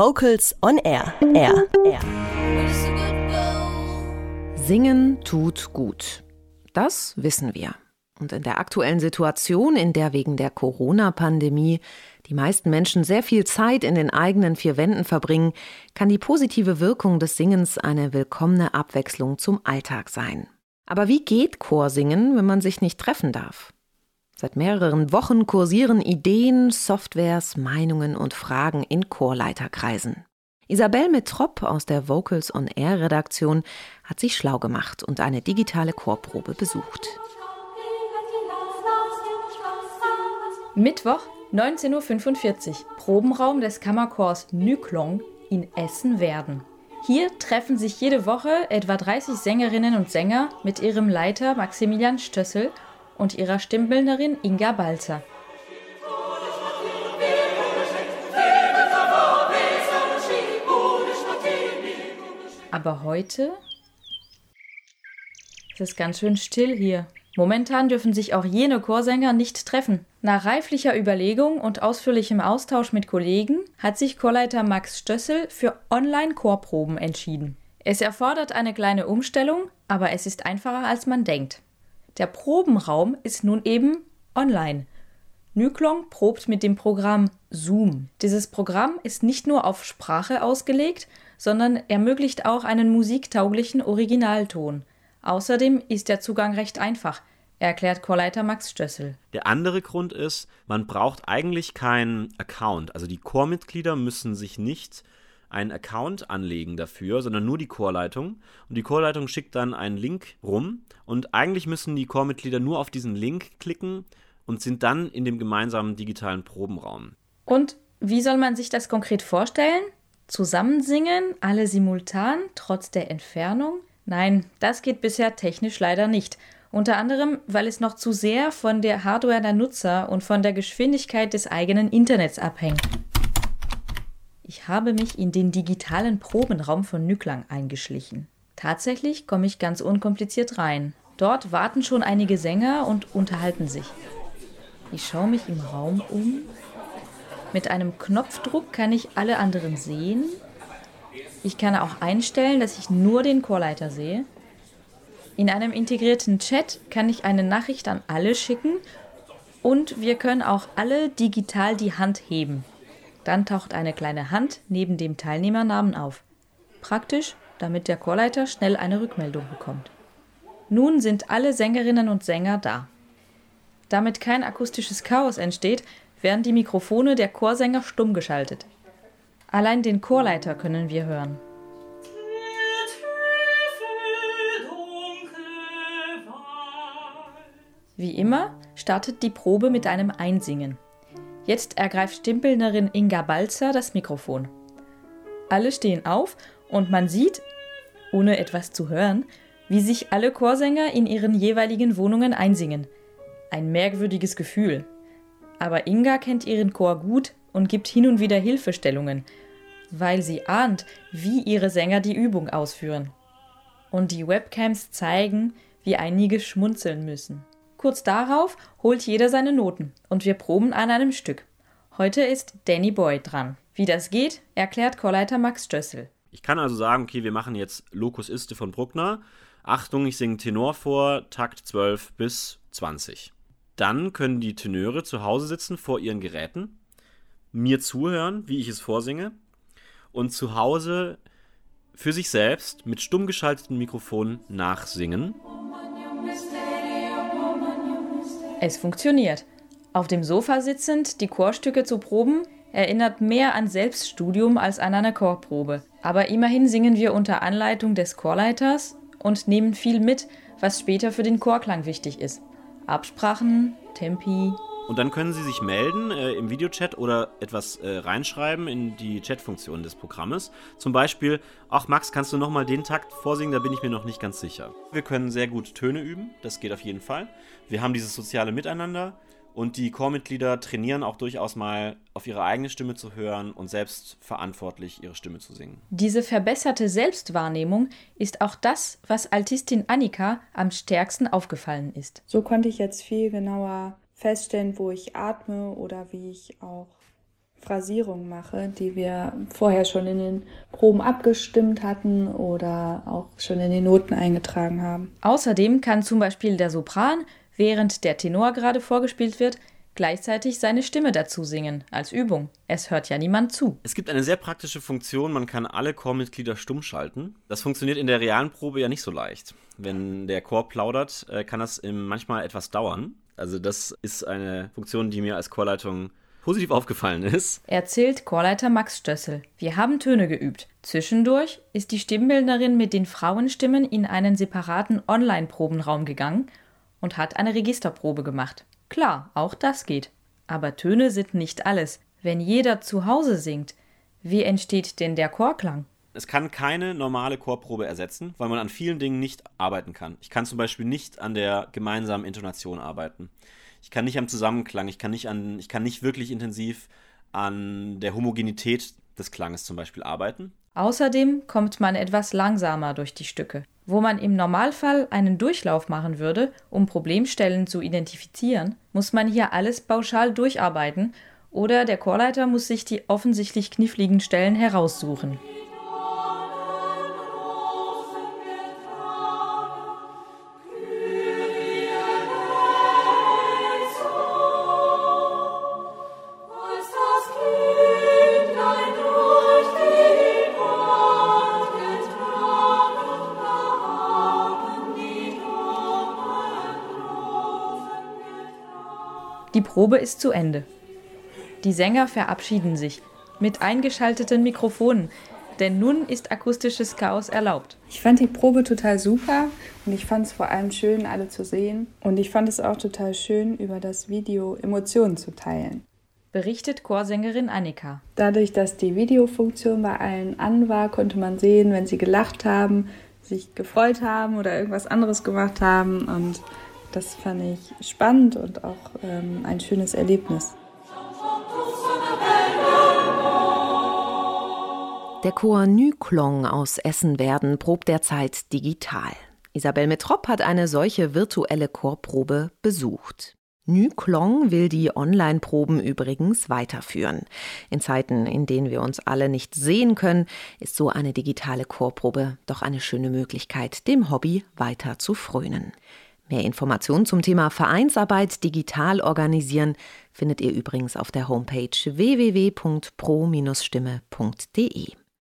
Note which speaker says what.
Speaker 1: Vocals on Air. Air. Air.
Speaker 2: Singen tut gut. Das wissen wir. Und in der aktuellen Situation, in der wegen der Corona-Pandemie die meisten Menschen sehr viel Zeit in den eigenen vier Wänden verbringen, kann die positive Wirkung des Singens eine willkommene Abwechslung zum Alltag sein. Aber wie geht Chorsingen, wenn man sich nicht treffen darf? Seit mehreren Wochen kursieren Ideen, Softwares, Meinungen und Fragen in Chorleiterkreisen. Isabel Metrop aus der Vocals on Air Redaktion hat sich schlau gemacht und eine digitale Chorprobe besucht.
Speaker 3: Mittwoch, 19.45 Uhr, Probenraum des Kammerchors Nyklong in Essen-Werden. Hier treffen sich jede Woche etwa 30 Sängerinnen und Sänger mit ihrem Leiter Maximilian Stössel und ihrer Stimmbildnerin Inga Balzer. Aber heute ist es ganz schön still hier. Momentan dürfen sich auch jene Chorsänger nicht treffen. Nach reiflicher Überlegung und ausführlichem Austausch mit Kollegen hat sich Chorleiter Max Stössel für Online-Chorproben entschieden. Es erfordert eine kleine Umstellung, aber es ist einfacher als man denkt. Der Probenraum ist nun eben online. Nyklong probt mit dem Programm Zoom. Dieses Programm ist nicht nur auf Sprache ausgelegt, sondern ermöglicht auch einen musiktauglichen Originalton. Außerdem ist der Zugang recht einfach, erklärt Chorleiter Max Stössel.
Speaker 4: Der andere Grund ist, man braucht eigentlich keinen Account. Also die Chormitglieder müssen sich nicht einen Account anlegen dafür, sondern nur die Chorleitung. Und die Chorleitung schickt dann einen Link rum. Und eigentlich müssen die Chormitglieder nur auf diesen Link klicken und sind dann in dem gemeinsamen digitalen Probenraum.
Speaker 3: Und wie soll man sich das konkret vorstellen? Zusammensingen, alle simultan, trotz der Entfernung? Nein, das geht bisher technisch leider nicht. Unter anderem, weil es noch zu sehr von der Hardware der Nutzer und von der Geschwindigkeit des eigenen Internets abhängt. Ich habe mich in den digitalen Probenraum von Nüklang eingeschlichen. Tatsächlich komme ich ganz unkompliziert rein. Dort warten schon einige Sänger und unterhalten sich. Ich schaue mich im Raum um. Mit einem Knopfdruck kann ich alle anderen sehen ich kann auch einstellen, dass ich nur den Chorleiter sehe. In einem integrierten Chat kann ich eine Nachricht an alle schicken und wir können auch alle digital die Hand heben. Dann taucht eine kleine Hand neben dem Teilnehmernamen auf. Praktisch, damit der Chorleiter schnell eine Rückmeldung bekommt. Nun sind alle Sängerinnen und Sänger da. Damit kein akustisches Chaos entsteht, werden die Mikrofone der Chorsänger stumm geschaltet. Allein den Chorleiter können wir hören. Wie immer startet die Probe mit einem Einsingen. Jetzt ergreift Stimbildnerin Inga Balzer das Mikrofon. Alle stehen auf und man sieht, ohne etwas zu hören, wie sich alle Chorsänger in ihren jeweiligen Wohnungen einsingen. Ein merkwürdiges Gefühl. Aber Inga kennt ihren Chor gut und gibt hin und wieder Hilfestellungen, weil sie ahnt, wie ihre Sänger die Übung ausführen. Und die Webcams zeigen, wie einige schmunzeln müssen. Kurz darauf holt jeder seine Noten und wir proben an einem Stück. Heute ist Danny Boy dran. Wie das geht, erklärt Chorleiter Max Stössel.
Speaker 4: Ich kann also sagen, okay, wir machen jetzt Locus Iste von Bruckner. Achtung, ich singe Tenor vor, Takt 12 bis 20. Dann können die Tenöre zu Hause sitzen vor ihren Geräten, mir zuhören, wie ich es vorsinge und zu Hause für sich selbst mit stumm geschalteten Mikrofonen nachsingen.
Speaker 3: Es funktioniert. Auf dem Sofa sitzend die Chorstücke zu proben, erinnert mehr an Selbststudium als an eine Chorprobe. Aber immerhin singen wir unter Anleitung des Chorleiters und nehmen viel mit, was später für den Chorklang wichtig ist. Absprachen, Tempi,
Speaker 4: und dann können Sie sich melden äh, im Videochat oder etwas äh, reinschreiben in die Chatfunktion des Programmes. Zum Beispiel, ach Max, kannst du nochmal den Takt vorsingen? Da bin ich mir noch nicht ganz sicher. Wir können sehr gut Töne üben, das geht auf jeden Fall. Wir haben dieses soziale Miteinander und die Chormitglieder trainieren auch durchaus mal auf ihre eigene Stimme zu hören und selbst verantwortlich ihre Stimme zu singen.
Speaker 3: Diese verbesserte Selbstwahrnehmung ist auch das, was Altistin Annika am stärksten aufgefallen ist.
Speaker 5: So konnte ich jetzt viel genauer feststellen, wo ich atme oder wie ich auch Phrasierungen mache, die wir vorher schon in den Proben abgestimmt hatten oder auch schon in den Noten eingetragen haben.
Speaker 3: Außerdem kann zum Beispiel der Sopran, während der Tenor gerade vorgespielt wird, gleichzeitig seine Stimme dazu singen, als Übung. Es hört ja niemand zu.
Speaker 4: Es gibt eine sehr praktische Funktion, man kann alle Chormitglieder stumm schalten. Das funktioniert in der realen Probe ja nicht so leicht. Wenn der Chor plaudert, äh, kann das manchmal etwas dauern. Also das ist eine Funktion, die mir als Chorleitung positiv aufgefallen ist.
Speaker 3: Erzählt Chorleiter Max Stössel. Wir haben Töne geübt. Zwischendurch ist die Stimmbildnerin mit den Frauenstimmen in einen separaten Online-Probenraum gegangen und hat eine Registerprobe gemacht. Klar, auch das geht. Aber Töne sind nicht alles. Wenn jeder zu Hause singt, wie entsteht denn der Chorklang?
Speaker 4: Es kann keine normale Chorprobe ersetzen, weil man an vielen Dingen nicht arbeiten kann. Ich kann zum Beispiel nicht an der gemeinsamen Intonation arbeiten. Ich kann nicht am Zusammenklang, ich kann nicht an, ich kann nicht wirklich intensiv an der Homogenität des Klanges zum Beispiel arbeiten.
Speaker 3: Außerdem kommt man etwas langsamer durch die Stücke. Wo man im Normalfall einen Durchlauf machen würde, um Problemstellen zu identifizieren, muss man hier alles pauschal durcharbeiten oder der Chorleiter muss sich die offensichtlich kniffligen Stellen heraussuchen. Die Probe ist zu Ende. Die Sänger verabschieden sich mit eingeschalteten Mikrofonen, denn nun ist akustisches Chaos erlaubt.
Speaker 5: Ich fand die Probe total super und ich fand es vor allem schön, alle zu sehen. Und ich fand es auch total schön, über das Video Emotionen zu teilen.
Speaker 3: Berichtet Chorsängerin Annika.
Speaker 5: Dadurch, dass die Videofunktion bei allen an war, konnte man sehen, wenn sie gelacht haben, sich gefreut haben oder irgendwas anderes gemacht haben. Und das fand ich spannend und auch ähm, ein schönes Erlebnis.
Speaker 2: Der Chor Nyklong aus Essen-Werden probt derzeit digital. Isabel Metrop hat eine solche virtuelle Chorprobe besucht. Nyklong will die Online-Proben übrigens weiterführen. In Zeiten, in denen wir uns alle nicht sehen können, ist so eine digitale Chorprobe doch eine schöne Möglichkeit, dem Hobby weiter zu frönen. Mehr Informationen zum Thema Vereinsarbeit digital organisieren findet ihr übrigens auf der Homepage www.pro-stimme.de.